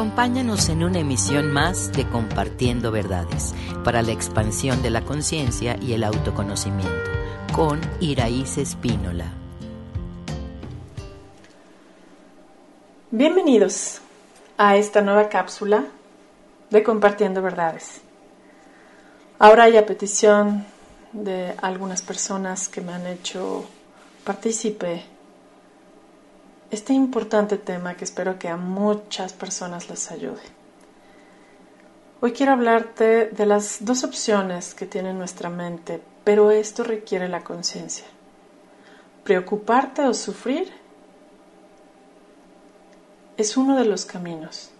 Acompáñanos en una emisión más de Compartiendo Verdades para la expansión de la conciencia y el autoconocimiento con Iraíz Espínola. Bienvenidos a esta nueva cápsula de Compartiendo Verdades. Ahora hay a petición de algunas personas que me han hecho partícipe este importante tema que espero que a muchas personas les ayude. Hoy quiero hablarte de las dos opciones que tiene nuestra mente, pero esto requiere la conciencia. Preocuparte o sufrir es uno de los caminos,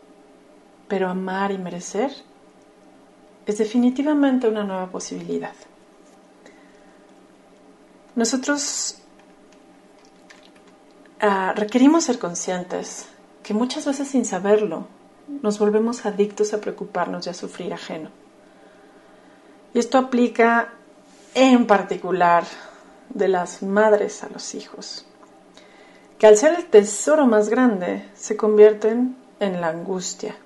pero amar y merecer es definitivamente una nueva posibilidad. Nosotros Ah, requerimos ser conscientes que muchas veces sin saberlo nos volvemos adictos a preocuparnos y a sufrir ajeno. Y esto aplica en particular de las madres a los hijos, que al ser el tesoro más grande se convierten en la angustia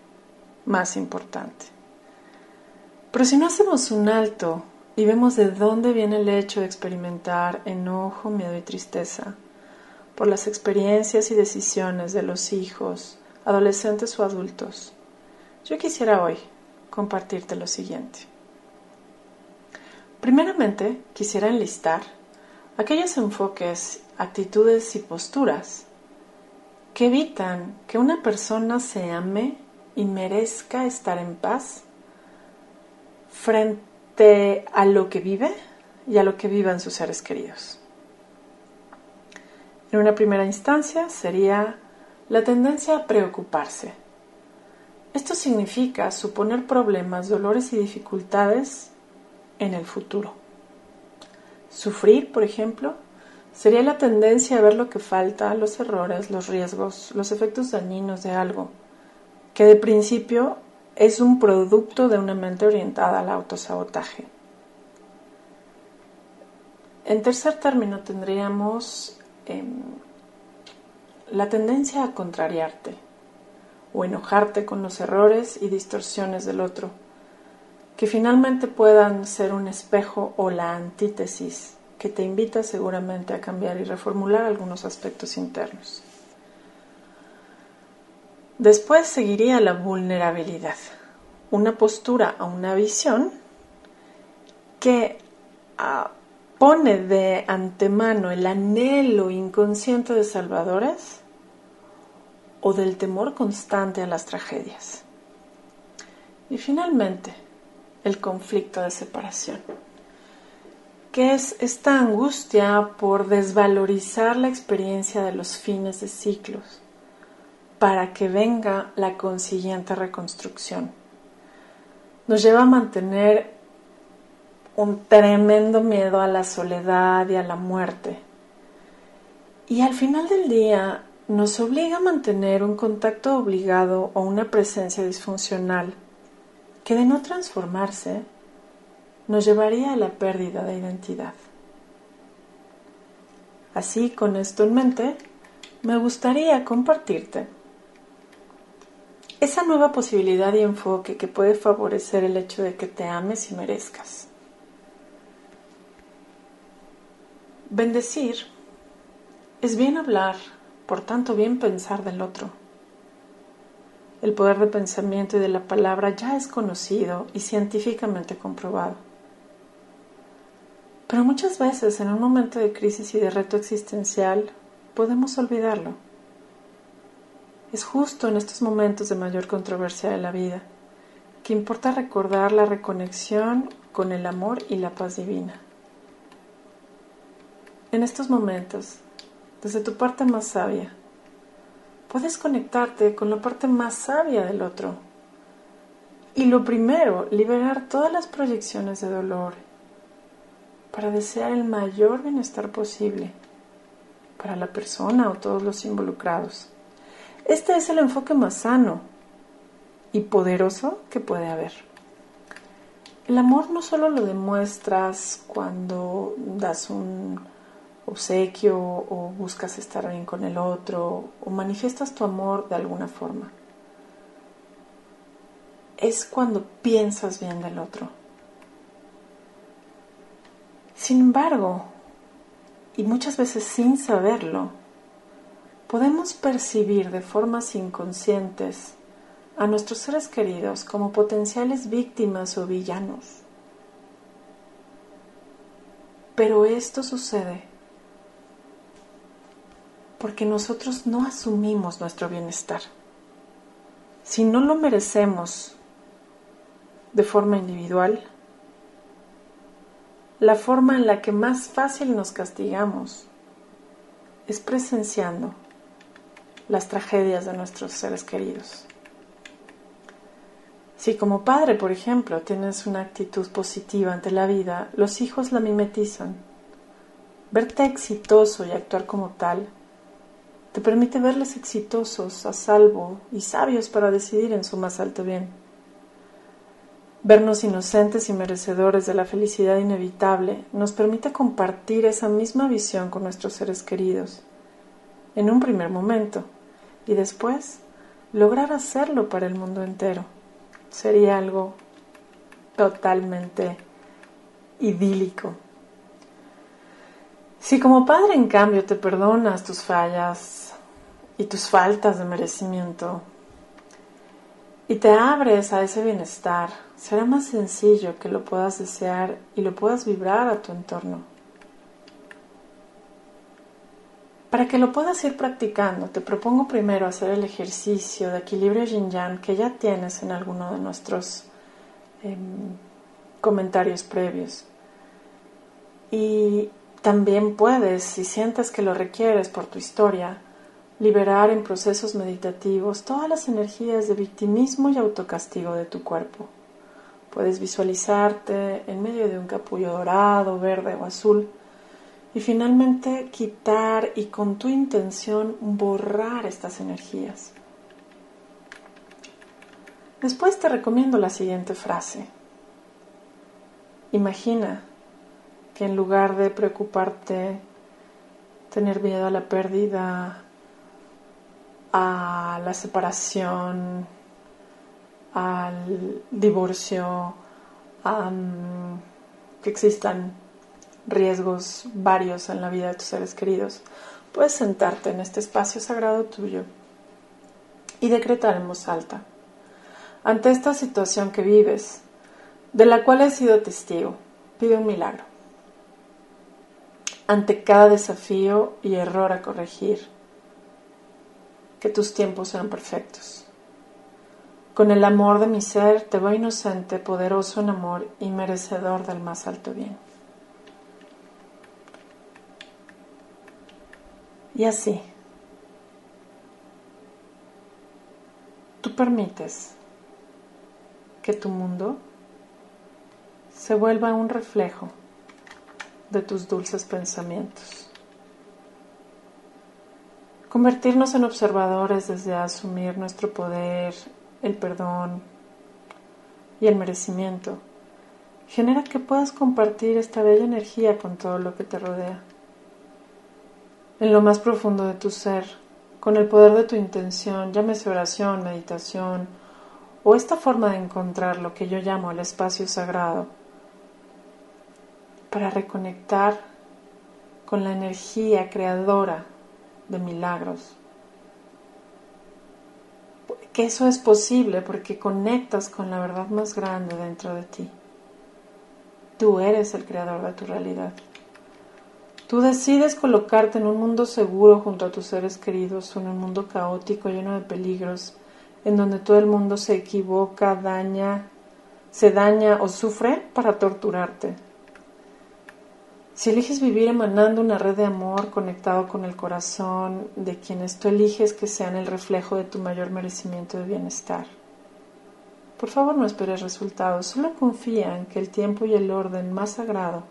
más importante. Pero si no hacemos un alto y vemos de dónde viene el hecho de experimentar enojo, miedo y tristeza, por las experiencias y decisiones de los hijos, adolescentes o adultos, yo quisiera hoy compartirte lo siguiente. Primeramente, quisiera enlistar aquellos enfoques, actitudes y posturas que evitan que una persona se ame y merezca estar en paz frente a lo que vive y a lo que vivan sus seres queridos. En una primera instancia sería la tendencia a preocuparse. Esto significa suponer problemas, dolores y dificultades en el futuro. Sufrir, por ejemplo, sería la tendencia a ver lo que falta, los errores, los riesgos, los efectos dañinos de algo, que de principio es un producto de una mente orientada al autosabotaje. En tercer término tendríamos Em, la tendencia a contrariarte o enojarte con los errores y distorsiones del otro, que finalmente puedan ser un espejo o la antítesis que te invita seguramente a cambiar y reformular algunos aspectos internos. Después seguiría la vulnerabilidad, una postura a una visión que a pone de antemano el anhelo inconsciente de salvadores o del temor constante a las tragedias. Y finalmente, el conflicto de separación, que es esta angustia por desvalorizar la experiencia de los fines de ciclos para que venga la consiguiente reconstrucción. Nos lleva a mantener un tremendo miedo a la soledad y a la muerte. Y al final del día nos obliga a mantener un contacto obligado o una presencia disfuncional que de no transformarse nos llevaría a la pérdida de identidad. Así, con esto en mente, me gustaría compartirte esa nueva posibilidad y enfoque que puede favorecer el hecho de que te ames y merezcas. Bendecir es bien hablar, por tanto bien pensar del otro. El poder de pensamiento y de la palabra ya es conocido y científicamente comprobado. Pero muchas veces en un momento de crisis y de reto existencial podemos olvidarlo. Es justo en estos momentos de mayor controversia de la vida que importa recordar la reconexión con el amor y la paz divina. En estos momentos, desde tu parte más sabia, puedes conectarte con la parte más sabia del otro. Y lo primero, liberar todas las proyecciones de dolor para desear el mayor bienestar posible para la persona o todos los involucrados. Este es el enfoque más sano y poderoso que puede haber. El amor no solo lo demuestras cuando das un obsequio o buscas estar bien con el otro o manifiestas tu amor de alguna forma. es cuando piensas bien del otro. Sin embargo, y muchas veces sin saberlo, podemos percibir de formas inconscientes a nuestros seres queridos como potenciales víctimas o villanos. Pero esto sucede porque nosotros no asumimos nuestro bienestar. Si no lo merecemos de forma individual, la forma en la que más fácil nos castigamos es presenciando las tragedias de nuestros seres queridos. Si como padre, por ejemplo, tienes una actitud positiva ante la vida, los hijos la mimetizan. Verte exitoso y actuar como tal te permite verles exitosos, a salvo y sabios para decidir en su más alto bien. Vernos inocentes y merecedores de la felicidad inevitable nos permite compartir esa misma visión con nuestros seres queridos, en un primer momento, y después lograr hacerlo para el mundo entero. Sería algo totalmente idílico. Si como padre, en cambio, te perdonas tus fallas, y tus faltas de merecimiento y te abres a ese bienestar, será más sencillo que lo puedas desear y lo puedas vibrar a tu entorno. Para que lo puedas ir practicando, te propongo primero hacer el ejercicio de equilibrio yin yang que ya tienes en alguno de nuestros em, comentarios previos. Y también puedes, si sientes que lo requieres por tu historia, liberar en procesos meditativos todas las energías de victimismo y autocastigo de tu cuerpo. Puedes visualizarte en medio de un capullo dorado, verde o azul y finalmente quitar y con tu intención borrar estas energías. Después te recomiendo la siguiente frase. Imagina que en lugar de preocuparte, tener miedo a la pérdida, a la separación, al divorcio, a que existan riesgos varios en la vida de tus seres queridos, puedes sentarte en este espacio sagrado tuyo y decretar en voz alta. Ante esta situación que vives, de la cual he sido testigo, pide un milagro. Ante cada desafío y error a corregir, que tus tiempos sean perfectos. Con el amor de mi ser te voy inocente, poderoso en amor y merecedor del más alto bien. Y así, tú permites que tu mundo se vuelva un reflejo de tus dulces pensamientos. Convertirnos en observadores desde asumir nuestro poder, el perdón y el merecimiento genera que puedas compartir esta bella energía con todo lo que te rodea. En lo más profundo de tu ser, con el poder de tu intención, llámese oración, meditación o esta forma de encontrar lo que yo llamo el espacio sagrado, para reconectar con la energía creadora de milagros. Que eso es posible porque conectas con la verdad más grande dentro de ti. Tú eres el creador de tu realidad. Tú decides colocarte en un mundo seguro junto a tus seres queridos en un mundo caótico lleno de peligros, en donde todo el mundo se equivoca, daña, se daña o sufre para torturarte. Si eliges vivir emanando una red de amor conectado con el corazón de quienes tú eliges que sean el reflejo de tu mayor merecimiento de bienestar. Por favor no esperes resultados, solo confía en que el tiempo y el orden más sagrado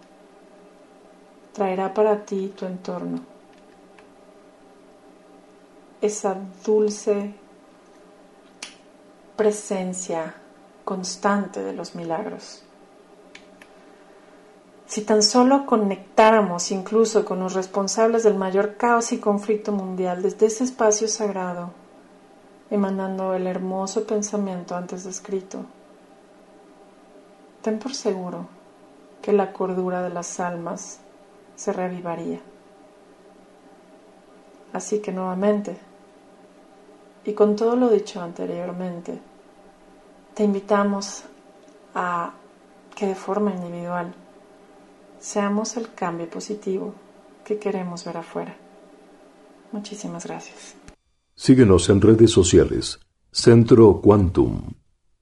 traerá para ti tu entorno. Esa dulce presencia constante de los milagros. Si tan solo conectáramos incluso con los responsables del mayor caos y conflicto mundial desde ese espacio sagrado, emanando el hermoso pensamiento antes descrito, ten por seguro que la cordura de las almas se reavivaría. Así que nuevamente, y con todo lo dicho anteriormente, te invitamos a que de forma individual seamos el cambio positivo que queremos ver afuera. Muchísimas gracias. Síguenos en redes sociales. Centro Quantum.